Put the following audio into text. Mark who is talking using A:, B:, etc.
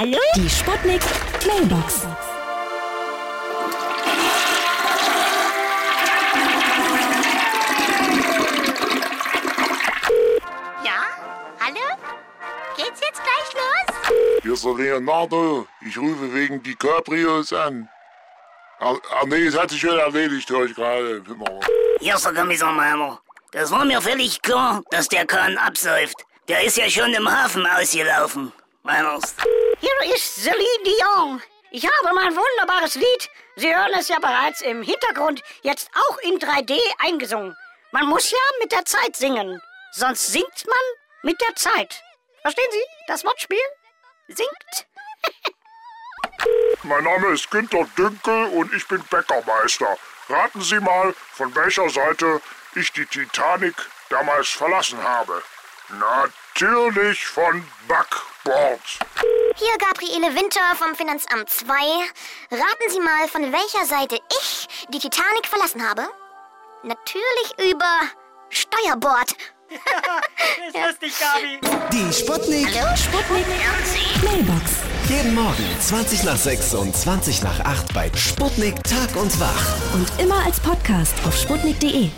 A: Hallo?
B: Die Sputnik Mailbox.
A: Ja? Hallo? Geht's jetzt gleich los?
C: Hier ist der Leonardo. Ich rufe wegen DiCaprios an. Ah, ah nee, es hat sich schon erledigt, höre ich gerade.
D: Hier ist der Kommissar Meimer. Das war mir völlig klar, dass der Kahn absäuft. Der ist ja schon im Hafen ausgelaufen. Meiners.
E: Hier ist Celine Dion. Ich habe mein wunderbares Lied, Sie hören es ja bereits im Hintergrund, jetzt auch in 3D eingesungen. Man muss ja mit der Zeit singen, sonst singt man mit der Zeit. Verstehen Sie das Wortspiel? Singt.
C: Mein Name ist Günter Dünkel und ich bin Bäckermeister. Raten Sie mal, von welcher Seite ich die Titanic damals verlassen habe. Natürlich von Backbord.
F: Hier Gabriele Winter vom Finanzamt 2. Raten Sie mal, von welcher Seite ich die Titanic verlassen habe? Natürlich über Steuerbord.
E: Ist lustig, Gabi.
G: Die Sputnik.
B: Sputnik Mailbox.
G: Jeden Morgen 20 nach 6 und 20 nach 8 bei Sputnik Tag und Wach.
B: Und immer als Podcast auf sputnik.de.